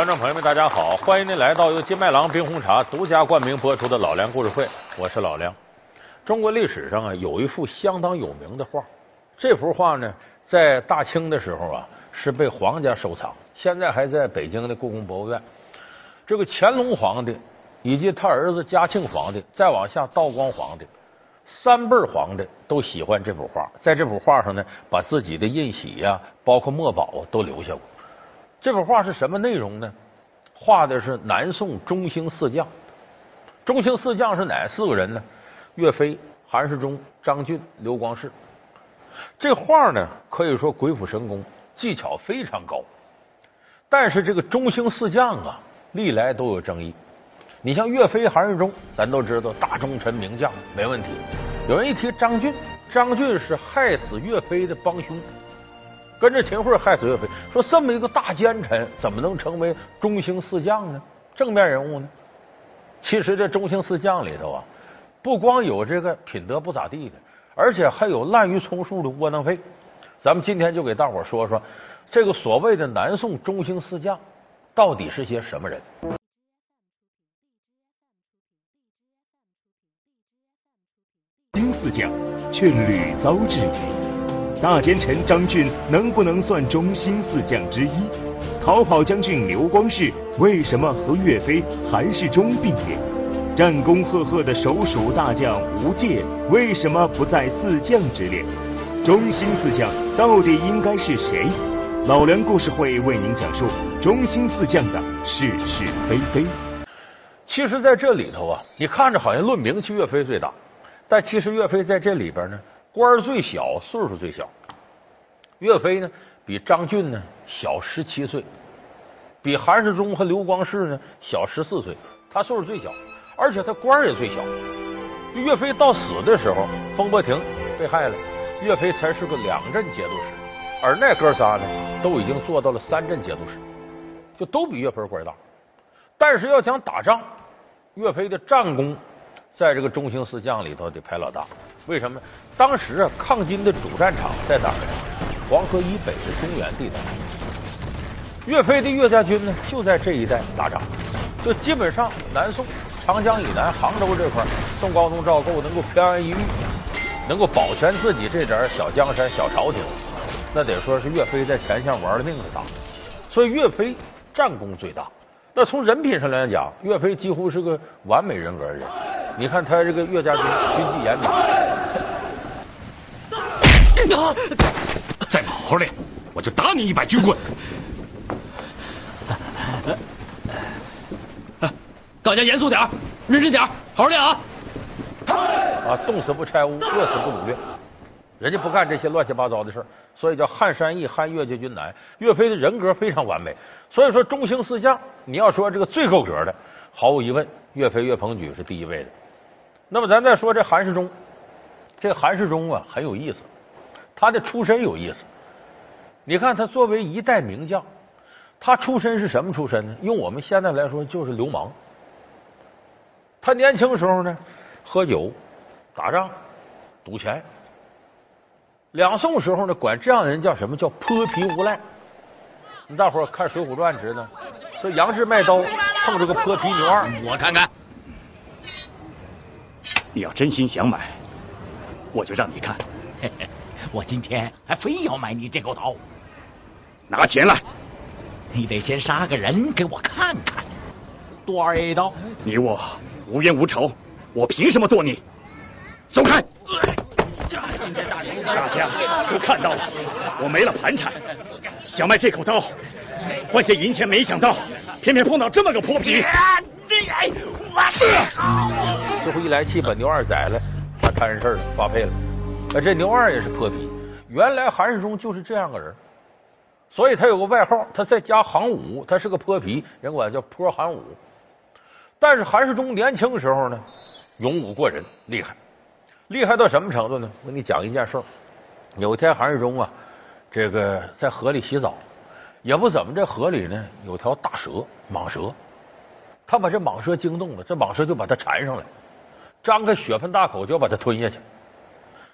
观众朋友们，大家好！欢迎您来到由金麦郎冰红茶独家冠名播出的《老梁故事会》，我是老梁。中国历史上啊，有一幅相当有名的画，这幅画呢，在大清的时候啊，是被皇家收藏，现在还在北京的故宫博物院。这个乾隆皇帝以及他儿子嘉庆皇帝，再往下道光皇帝，三辈皇帝都喜欢这幅画，在这幅画上呢，把自己的印玺呀，包括墨宝都留下过。这幅画是什么内容呢？画的是南宋中兴四将。中兴四将是哪四个人呢？岳飞、韩世忠、张俊、刘光世。这画呢，可以说鬼斧神工，技巧非常高。但是这个中兴四将啊，历来都有争议。你像岳飞、韩世忠，咱都知道大忠臣名将，没问题。有人一提张俊，张俊是害死岳飞的帮凶。跟着秦桧害死岳飞，说这么一个大奸臣，怎么能成为中兴四将呢？正面人物呢？其实这中兴四将里头啊，不光有这个品德不咋地的，而且还有滥竽充数的窝囊废。咱们今天就给大伙说说这个所谓的南宋中兴四将到底是些什么人。新四将却屡遭质疑。大奸臣张俊能不能算中兴四将之一？逃跑将军刘光世为什么和岳飞、韩世忠并列？战功赫赫的首属大将吴玠为什么不在四将之列？中兴四将到底应该是谁？老梁故事会为您讲述中兴四将的是是非非。其实，在这里头啊，你看着好像论名气，岳飞最大，但其实岳飞在这里边呢。官儿最小，岁数最小。岳飞呢，比张俊呢小十七岁，比韩世忠和刘光世呢小十四岁。他岁数最小，而且他官儿也最小。岳飞到死的时候，风波亭被害了，岳飞才是个两镇节度使，而那哥仨呢，都已经做到了三镇节度使，就都比岳飞官大。但是要讲打仗，岳飞的战功在这个中兴四将里头得排老大。为什么？当时啊，抗金的主战场在哪儿呢？黄河以北的中原地带。岳飞的岳家军呢，就在这一带打仗。就基本上，南宋长江以南杭州这块，宋高宗赵构能够飘安一遇，能够保全自己这点小江山、小朝廷，那得说是岳飞在前线玩了命的打。所以岳飞战功最大。那从人品上来讲，岳飞几乎是个完美人格的人。你看他这个岳家军军纪严明。再不好好练，我就打你一百军棍！大家严肃点认真点好好练啊！啊，冻死不拆屋，饿死不掳掠，人家不干这些乱七八糟的事所以叫撼山易，撼岳家军难。岳飞的人格非常完美，所以说中兴四将，你要说这个最够格的，毫无疑问，岳飞、岳鹏举是第一位的。那么咱再说这韩世忠，这韩世忠啊很有意思。他的出身有意思，你看他作为一代名将，他出身是什么出身呢？用我们现在来说就是流氓。他年轻时候呢，喝酒、打仗、赌钱。两宋时候呢，管这样的人叫什么叫泼皮无赖。大伙看《水浒传》知道，说杨志卖刀碰着个泼皮牛二，我看看。你要真心想买，我就让你看。嘿嘿。我今天还非要买你这口刀，拿钱来！你得先杀个人给我看看。多少一刀？你我无冤无仇，我凭什么剁你？走开！大家都看到了，我没了盘缠，想卖这口刀换些银钱，没想到偏偏碰到这么个泼皮。最后一来气，把牛二宰了，他摊上事了，发配了。啊，这牛二也是泼皮。原来韩世忠就是这样个人，所以他有个外号，他在家行武，他是个泼皮，人管叫泼韩武。但是韩世忠年轻时候呢，勇武过人，厉害，厉害到什么程度呢？我给你讲一件事。有一天，韩世忠啊，这个在河里洗澡，也不怎么，这河里呢有条大蛇，蟒蛇，他把这蟒蛇惊动了，这蟒蛇就把他缠上来，张开血盆大口就要把他吞下去。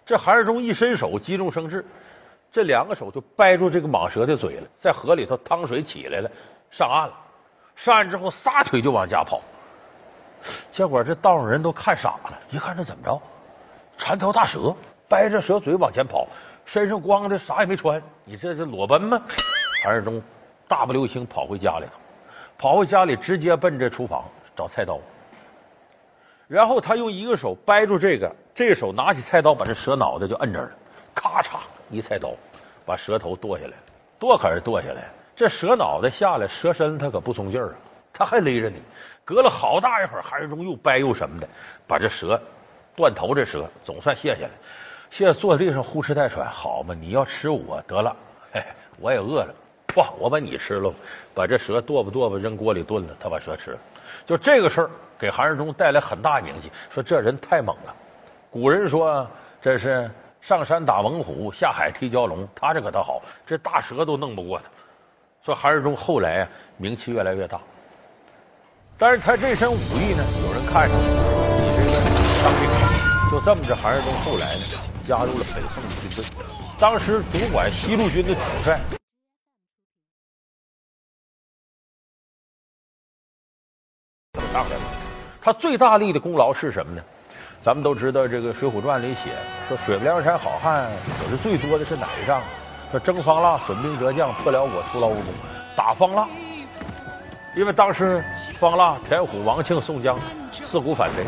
这韩世忠一伸手，急中生智，这两个手就掰住这个蟒蛇的嘴了，在河里头汤水起来了，上岸了。上岸之后撒腿就往家跑。结果这道上人都看傻了，一看这怎么着，缠条大蛇，掰着蛇嘴往前跑，身上光着啥也没穿，你这是裸奔吗？韩世忠大步流星跑回家里头，跑回家里直接奔着厨房找菜刀，然后他用一个手掰住这个，这个手拿起菜刀把这蛇脑袋就摁这儿了，咔嚓一菜刀把蛇头剁下来，剁可是剁下来，这蛇脑袋下来，蛇身它可不松劲儿啊，他还勒着你。隔了好大一会儿，韩世忠又掰又什么的，把这蛇断头，这蛇总算卸下来。现在坐地上呼哧带喘，好嘛，你要吃我得了，嘿，我也饿了，哇，我把你吃了，把这蛇剁吧剁吧扔锅里炖了，他把蛇吃了。就这个事儿给韩世忠带来很大名气，说这人太猛了。古人说这是上山打猛虎，下海踢蛟龙，他这可倒好，这大蛇都弄不过他。说韩世忠后来啊名气越来越大。但是他这身武艺呢，有人看上，你这个当兵，就这么着，韩世忠后来呢，加入了北宋的军队，当时主管西路军的统帅。他最大力的功劳是什么呢？咱们都知道，这个《水浒传》里写说，水泊梁山好汉死的最多的是哪一仗？说征方腊，损兵折将，破辽国，徒劳无功，打方腊。因为当时方腊、田虎、王庆、宋江四股反贼，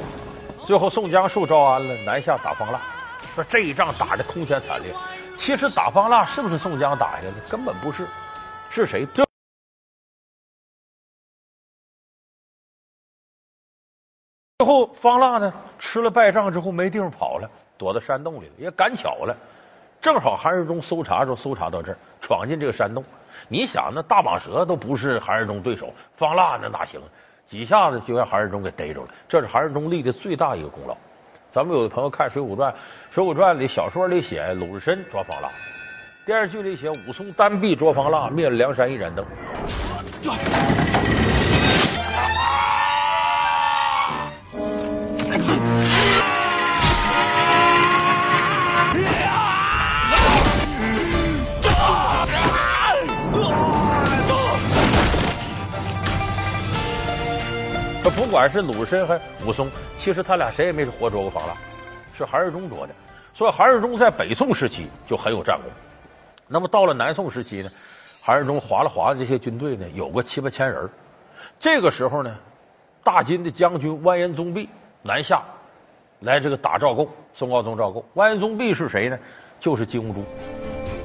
最后宋江受招安了，南下打方腊。说这一仗打的空前惨烈。其实打方腊是不是宋江打下的？根本不是，是谁？最后方腊呢吃了败仗之后没地方跑了，躲到山洞里了。也赶巧了，正好韩世忠搜查时候搜查到这儿，闯进这个山洞。你想那大蟒蛇都不是韩世忠对手，方腊那哪行？几下子就让韩世忠给逮着了，这是韩世忠立的最大一个功劳。咱们有的朋友看《水浒传》，《水浒传》里小说里写鲁智深捉方腊，电视剧里写武松单臂捉方腊，灭了梁山一盏灯。管是鲁智深还武松，其实他俩谁也没活捉过方腊，是韩世忠捉的。所以韩世忠在北宋时期就很有战功。那么到了南宋时期呢，韩世忠划了划这些军队呢，有个七八千人。这个时候呢，大金的将军完颜宗弼南下来这个打赵构，宋高宗赵构。完颜宗弼是谁呢？就是金兀术，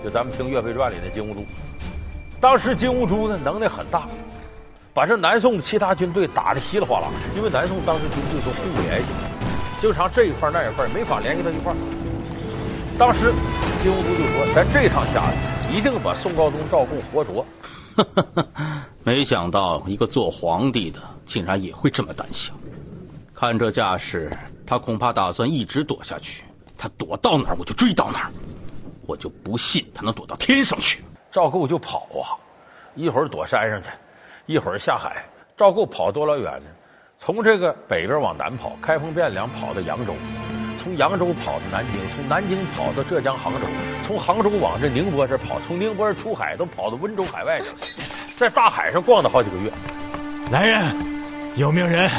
就咱们听岳飞传里的金兀术。当时金兀术呢能耐很大。把这南宋其他军队打的稀里哗啦，因为南宋当时军队都互不联系，经常这一块那一块没法联系到一块。当时金兀术就说：“咱这趟下来，一定把宋高宗赵构活捉。”没想到一个做皇帝的竟然也会这么胆小，看这架势，他恐怕打算一直躲下去。他躲到哪儿，我就追到哪儿。我就不信他能躲到天上去。赵构就跑啊，一会儿躲山上去。一会儿下海，赵构跑多老远呢？从这个北边往南跑，开封汴梁跑到扬州，从扬州跑到南京，从南京跑到浙江杭州，从杭州往这宁波这跑，从宁波出海都跑到温州海外去了，在大海上逛了好几个月。来人，有命人，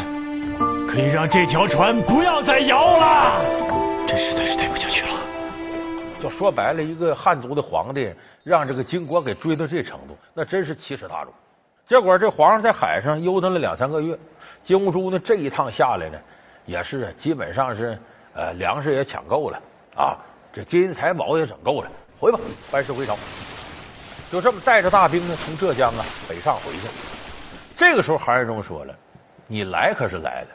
可以让这条船不要再摇了。这实在是待不下去了。就说白了，一个汉族的皇帝让这个金国给追到这程度，那真是奇耻大辱。结果这皇上在海上悠腾了两三个月，金兀术呢这一趟下来呢，也是基本上是呃粮食也抢够了啊，这金银财宝也整够了，回吧，班师回朝。就这么带着大兵呢，从浙江啊北上回去。这个时候韩世忠说了：“你来可是来了，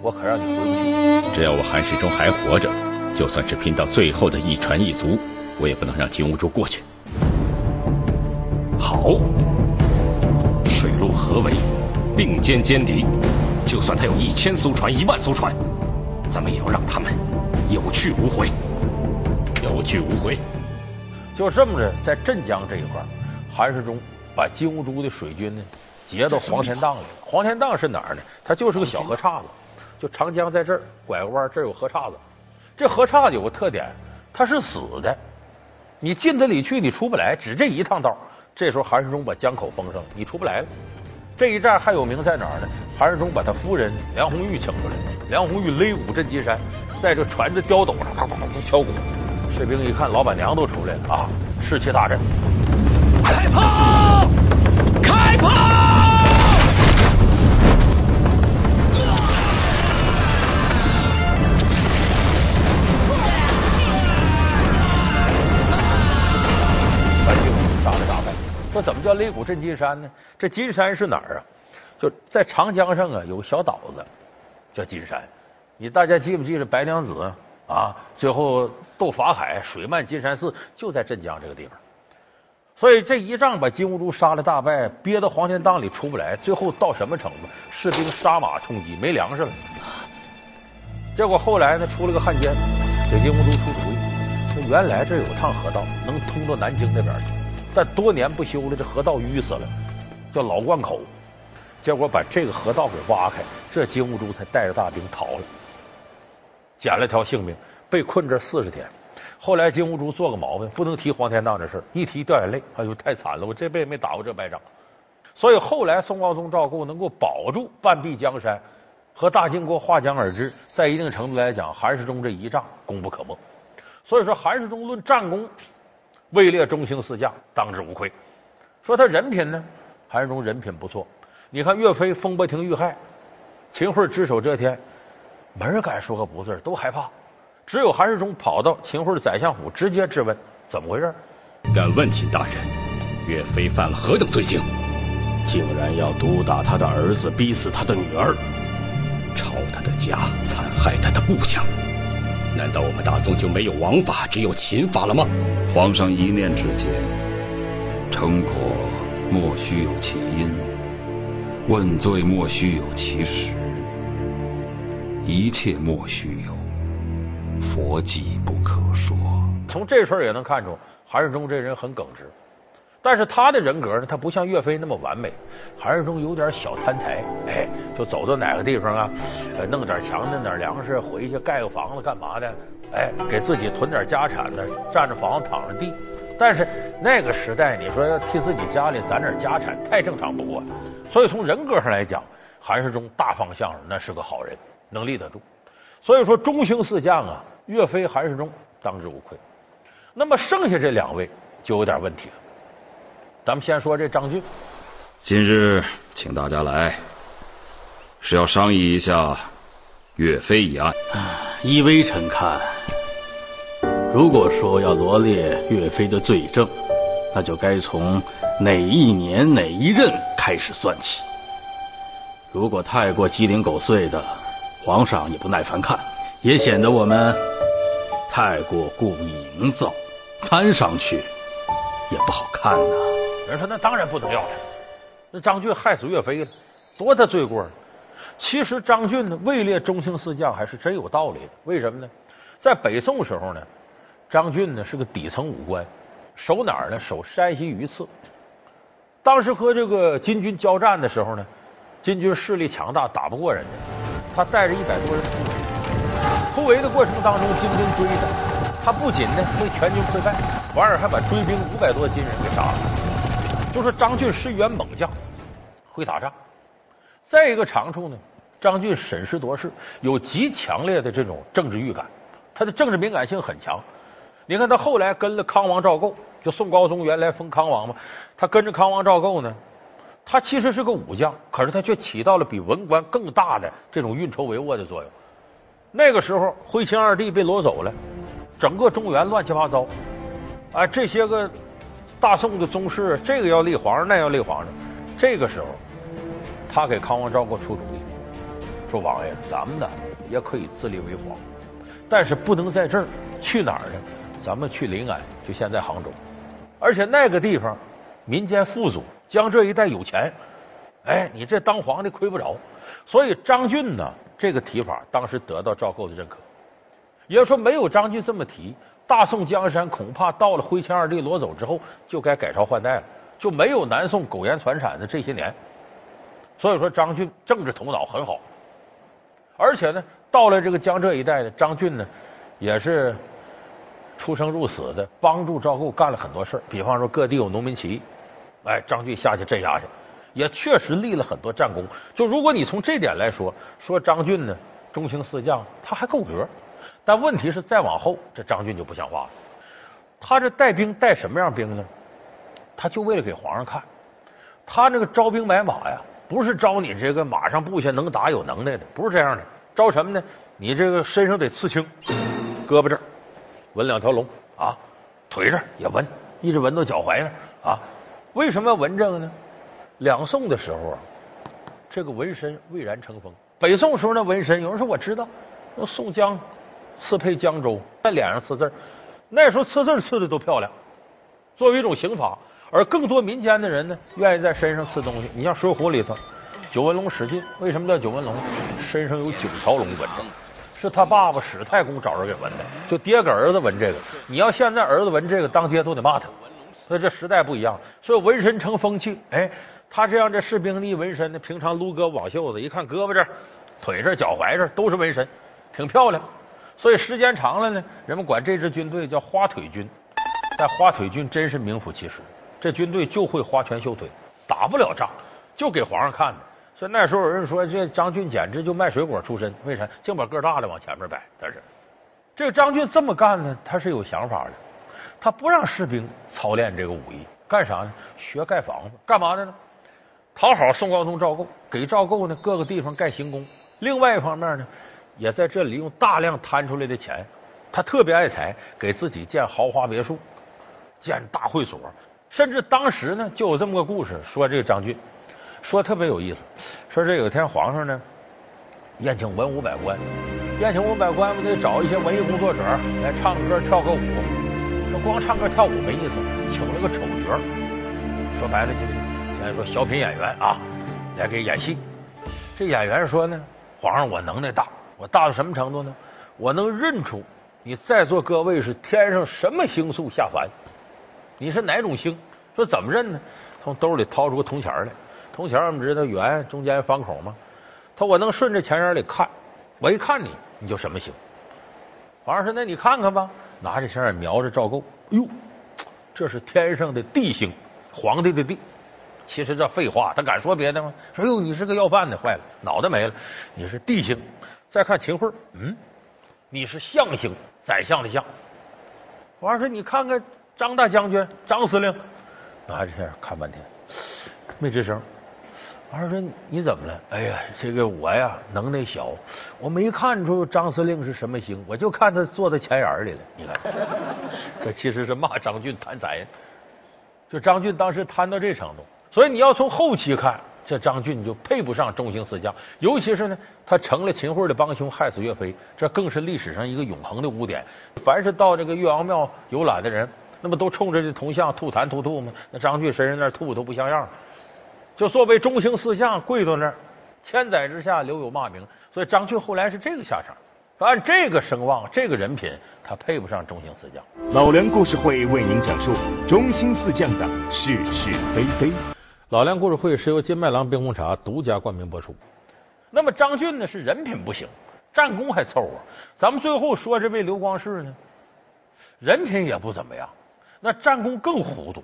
我可让你回不去。只要我韩世忠还活着，就算是拼到最后的一船一卒，我也不能让金兀术过去。”好。合围，并肩歼敌。就算他有一千艘船、一万艘船，咱们也要让他们有去无回。有去无回。就这么着，在镇江这一块，韩世忠把金兀术的水军呢截到黄田荡里。黄田荡是哪儿呢？它就是个小河岔子，就长江在这儿拐个弯，这儿有河岔子。这河岔子有个特点，它是死的，你进它里去，你出不来，只这一趟道。这时候韩世忠把江口封上了，你出不来了。这一战还有名在哪儿呢？韩世忠把他夫人梁红玉请出来，梁红玉擂鼓震金山，在这船的雕斗上啪啪啪敲鼓，士兵一看老板娘都出来了啊，士气大振，开炮！开炮！叫擂鼓震金山呢？这金山是哪儿啊？就在长江上啊，有个小岛子叫金山。你大家记不记得白娘子啊？最后斗法海，水漫金山寺，就在镇江这个地方。所以这一仗把金兀术杀了大败，憋到黄天荡里出不来。最后到什么程度？士兵杀马充饥，没粮食了。结果后来呢，出了个汉奸，给金兀术出主意，说原来这有趟河道，能通到南京那边去。但多年不修了，这河道淤死了，叫老灌口。结果把这个河道给挖开，这金兀术才带着大兵逃了，捡了条性命，被困这四十天。后来金兀术做个毛病，不能提黄天荡这事一提掉眼泪，哎呦，太惨了，我这辈子没打过这败仗。所以后来宋高宗赵构能够保住半壁江山，和大金国划江而治，在一定程度来讲，韩世忠这一仗功不可没。所以说，韩世忠论战功。位列中兴四将，当之无愧。说他人品呢，韩世忠人品不错。你看岳飞风波亭遇害，秦桧只手遮天，没人敢说个不字，都害怕。只有韩世忠跑到秦桧的宰相府，直接质问怎么回事。敢问秦大人，岳飞犯了何等罪行？竟然要毒打他的儿子，逼死他的女儿，抄他的家，残害他的部下。难道我们大宋就没有王法，只有秦法了吗？皇上一念之间，成果莫须有其因，问罪莫须有其实，一切莫须有佛迹不可说。从这事儿也能看出，韩世忠这人很耿直。但是他的人格呢，他不像岳飞那么完美。韩世忠有点小贪财，哎，就走到哪个地方啊，弄点强，弄点粮食，回去盖个房子干嘛的？哎，给自己囤点家产呢，占着房子，躺着地。但是那个时代，你说要替自己家里攒点家产，太正常不过了。所以从人格上来讲，韩世忠大方向那是个好人，能立得住。所以说中兴四将啊，岳飞、韩世忠当之无愧。那么剩下这两位就有点问题了。咱们先说这张俊。今日请大家来，是要商议一下岳飞一案。依微臣看，如果说要罗列岳飞的罪证，那就该从哪一年哪一任开始算起。如果太过鸡零狗碎的，皇上也不耐烦看，也显得我们太过故意营造，参上去也不好看呐。人说那当然不能要他，那张俊害死岳飞了，多大罪过？其实张俊呢位列中兴四将还是真有道理的。为什么呢？在北宋时候呢，张俊呢是个底层武官，守哪儿呢？守山西榆次。当时和这个金军交战的时候呢，金军势力强大，打不过人家，他带着一百多人突围。突围的过程当中，金军追他，他不仅呢为全军溃败，反而还把追兵五百多金人给杀了。就说张俊是一员猛将，会打仗。再一个长处呢，张俊审时度势，有极强烈的这种政治预感，他的政治敏感性很强。你看他后来跟了康王赵构，就宋高宗原来封康王嘛，他跟着康王赵构呢，他其实是个武将，可是他却起到了比文官更大的这种运筹帷幄的作用。那个时候，徽钦二帝被掳走了，整个中原乱七八糟，啊，这些个。大宋的宗室，这个要立皇上，那要立皇上。这个时候，他给康王赵构出主意，说：“王爷，咱们呢也可以自立为皇，但是不能在这儿。去哪儿呢？咱们去临安，就现在杭州。而且那个地方民间富足，江浙一带有钱。哎，你这当皇帝亏不着。所以张俊呢，这个提法当时得到赵构的认可。也就说，没有张俊这么提。”大宋江山恐怕到了徽钦二帝罗走之后，就该改朝换代了，就没有南宋苟延残喘的这些年。所以说，张俊政治头脑很好，而且呢，到了这个江浙一带呢，张俊呢也是出生入死的，帮助赵构干了很多事比方说各地有农民起义，哎，张俊下去镇压去。也确实立了很多战功。就如果你从这点来说，说张俊呢，中兴四将他还够格。但问题是再往后，这张俊就不像话了。他这带兵带什么样兵呢？他就为了给皇上看。他那个招兵买马呀，不是招你这个马上部下能打有能耐的，不是这样的。招什么呢？你这个身上得刺青，胳膊这儿纹两条龙啊，腿这儿也纹，一直纹到脚踝那啊。为什么要纹这个呢？两宋的时候啊，这个纹身蔚然成风。北宋时候那纹身，有人说我知道，那宋江刺配江州，在脸上刺字那时候刺字刺的都漂亮，作为一种刑罚。而更多民间的人呢，愿意在身上刺东西。你像《水浒》里头，九纹龙史进为什么叫九纹龙？身上有九条龙纹着，是他爸爸史太公找人给纹的。就爹给儿子纹这个，你要现在儿子纹这个，当爹都得骂他。所以这时代不一样，所以纹身成风气。哎，他这样这士兵一纹身呢，平常撸胳膊挽袖子，一看胳膊这、腿这、脚踝这都是纹身，挺漂亮。所以时间长了呢，人们管这支军队叫花腿军。但花腿军真是名副其实。这军队就会花拳绣腿，打不了仗，就给皇上看的。所以那时候有人说，这张俊简直就卖水果出身。为啥？净把个大的往前面摆。但是，这个张俊这么干呢，他是有想法的。他不让士兵操练这个武艺，干啥呢？学盖房子，干嘛的呢？讨好宋高宗赵构，给赵构呢各个地方盖行宫。另外一方面呢，也在这里用大量摊出来的钱，他特别爱财，给自己建豪华别墅，建大会所。甚至当时呢，就有这么个故事，说这个张俊说特别有意思，说这有一天皇上呢宴请文武百官，宴请文武百官不得找一些文艺工作者来唱歌跳个舞，说光唱歌跳舞没意思，请了个丑角，说白了就是现在说小品演员啊来给演戏。这演员说呢，皇上我能耐大，我大到什么程度呢？我能认出你在座各位是天上什么星宿下凡。你是哪种星？说怎么认呢？从兜里掏出个铜钱来，铜钱我们知道圆，中间方口吗？他我能顺着钱眼里看，我一看你，你就什么星？皇上说：“那你看看吧。”拿着钱眼瞄着赵构，哟，这是天上的地星，皇帝的地。其实这废话，他敢说别的吗？说哟，你是个要饭的，坏了，脑袋没了。你是地星。再看秦桧，嗯，你是相星，宰相的相。皇上说：“你看看。”张大将军，张司令，拿着这看半天，没吱声。皇上说：“你怎么了？”哎呀，这个我呀，能耐小，我没看出张司令是什么星，我就看他坐在前眼里了。你看，这其实是骂张俊贪财。就张俊当时贪到这程度，所以你要从后期看，这张俊就配不上中兴四将。尤其是呢，他成了秦桧的帮凶，害死岳飞，这更是历史上一个永恒的污点。凡是到这个岳王庙游览的人。那不都冲着这铜像吐痰吐吐吗？那张俊身上那吐都不像样，就作为中兴四将跪到那儿，千载之下留有骂名。所以张俊后来是这个下场。按这个声望，这个人品，他配不上中兴四将。老梁故事会为您讲述中兴四将的是是非非。老梁故事会是由金麦郎冰红茶独家冠名播出。那么张俊呢是人品不行，战功还凑合。咱们最后说这位刘光世呢，人品也不怎么样。那战功更糊涂，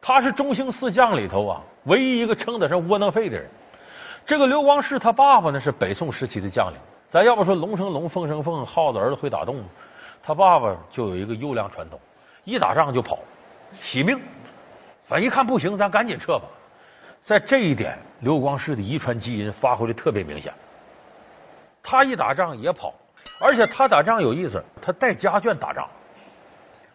他是中兴四将里头啊唯一一个称得上窝囊废的人。这个刘光世他爸爸呢是北宋时期的将领，咱要不说龙生龙，凤生凤，耗子儿子会打洞，他爸爸就有一个优良传统，一打仗就跑，惜命。反正一看不行，咱赶紧撤吧。在这一点，刘光世的遗传基因发挥的特别明显。他一打仗也跑，而且他打仗有意思，他带家眷打仗。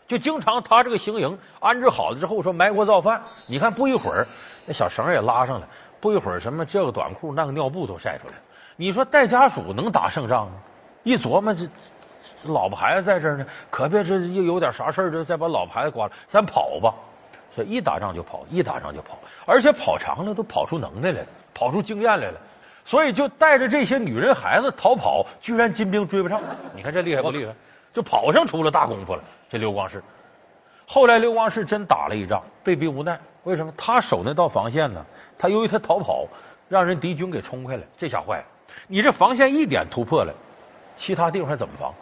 就经常他这个行营安置好了之后，说埋锅造饭。你看不一会儿，那小绳也拉上了，不一会儿什么这个短裤那个尿布都晒出来。你说带家属能打胜仗吗？一琢磨这老婆孩子在这儿呢，可别这又有点啥事儿就再把老婆孩子刮了，咱跑吧。所以一打仗就跑，一打仗就跑，而且跑长了都跑出能耐来了，跑出经验来了。所以就带着这些女人孩子逃跑，居然金兵追不上。你看这厉害不厉害？就跑上出了大功夫了。这刘光世，后来刘光世真打了一仗，被逼无奈。为什么？他守那道防线呢？他由于他逃跑，让人敌军给冲开了，这下坏了。你这防线一点突破了，其他地方还怎么防？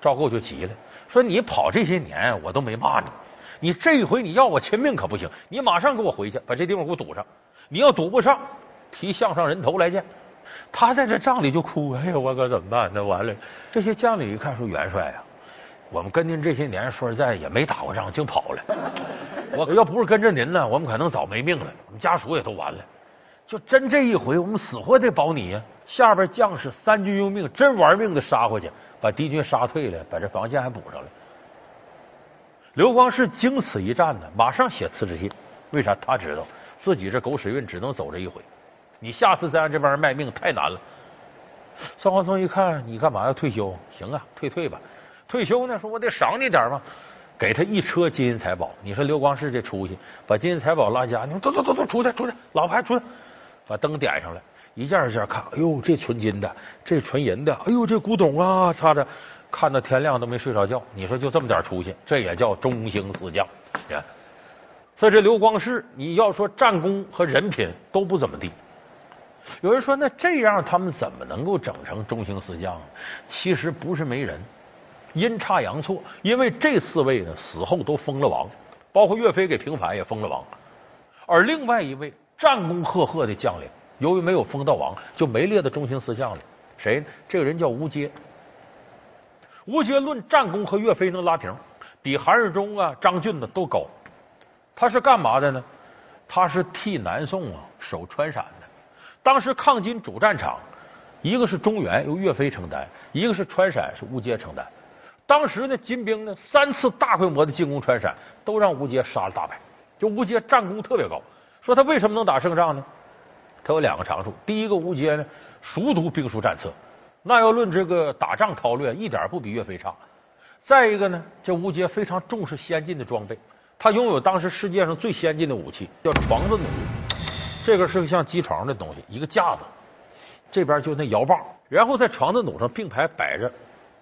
赵构就急了，说：“你跑这些年，我都没骂你，你这一回你要我亲命可不行，你马上给我回去，把这地方给我堵上。你要堵不上，提项上人头来见。他在这帐里就哭，哎呀，我可怎么办？那完了，这些将领一看说：“元帅啊，我们跟您这些年说实在也没打过仗，净跑了。我要不是跟着您呢，我们可能早没命了，我们家属也都完了。就真这一回，我们死活得保你呀！”下边将士三军用命，真玩命的杀回去，把敌军杀退了，把这防线还补上了。刘光世经此一战呢，马上写辞职信。为啥？他知道自己这狗屎运只能走这一回。你下次再让这帮人卖命，太难了。宋华宗一看，你干嘛要退休？行啊，退退吧。退休呢，说我得赏你点嘛，给他一车金银财宝。你说刘光世这出息，把金银财宝拉家，你们走走走走，出去出去，老牌出去，把灯点上了，一件一件看。哎呦，这纯金的，这纯银的，哎呦，这古董啊，擦着看到天亮都没睡着觉。你说就这么点出息，这也叫中兴四将。所以这刘光世，你要说战功和人品都不怎么地。有人说，那这样他们怎么能够整成中兴四将？其实不是没人，阴差阳错。因为这四位呢死后都封了王，包括岳飞给平反也封了王。而另外一位战功赫赫的将领，由于没有封到王，就没列到中兴四将里。谁？这个人叫吴阶。吴阶论战功和岳飞能拉平，比韩世忠啊、张俊呢都高。他是干嘛的呢？他是替南宋啊守川陕的。当时抗金主战场，一个是中原由岳飞承担，一个是川陕是吴阶承担。当时呢，金兵呢三次大规模的进攻川陕，都让吴阶杀了大败。就吴阶战功特别高，说他为什么能打胜仗呢？他有两个长处。第一个，吴阶呢熟读兵书战策，那要论这个打仗韬略，一点不比岳飞差。再一个呢，这吴阶非常重视先进的装备，他拥有当时世界上最先进的武器，叫床子弩。这个是个像机床的东西，一个架子，这边就那摇把，然后在床子弩上并排摆着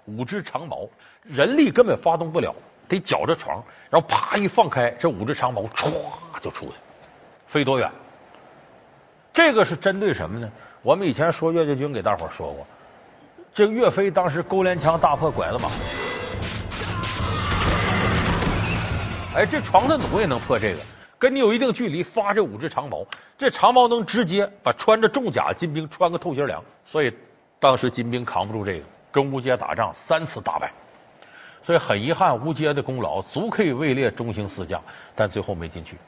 五只长矛，人力根本发动不了，得绞着床，然后啪一放开，这五只长矛歘就出去，飞多远？这个是针对什么呢？我们以前说岳家军给大伙说过，这个岳飞当时勾连枪大破拐子马，哎，这床子弩也能破这个。跟你有一定距离，发这五支长矛，这长矛能直接把穿着重甲金兵穿个透心凉，所以当时金兵扛不住这个，跟吴阶打仗三次大败，所以很遗憾，吴阶的功劳足可以位列中兴四将，但最后没进去。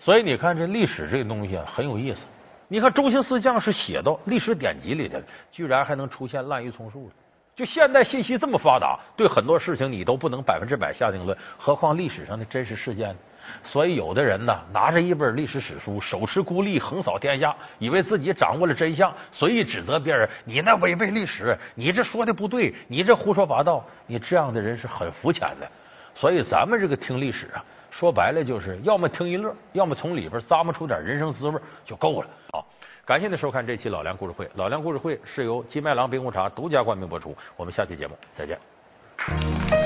所以你看这历史这个东西啊，很有意思。你看中兴四将是写到历史典籍里的，居然还能出现滥竽充数的。就现代信息这么发达，对很多事情你都不能百分之百下定论，何况历史上的真实事件呢？所以，有的人呢，拿着一本历史史书，手持孤立，横扫天下，以为自己掌握了真相，随意指责别人：“你那违背历史，你这说的不对，你这胡说八道。”你这样的人是很肤浅的。所以，咱们这个听历史啊，说白了就是要么听一乐，要么从里边咂摸出点人生滋味就够了。好，感谢您收看这期老梁故事会。老梁故事会是由金麦郎冰红茶独家冠名播出。我们下期节目再见。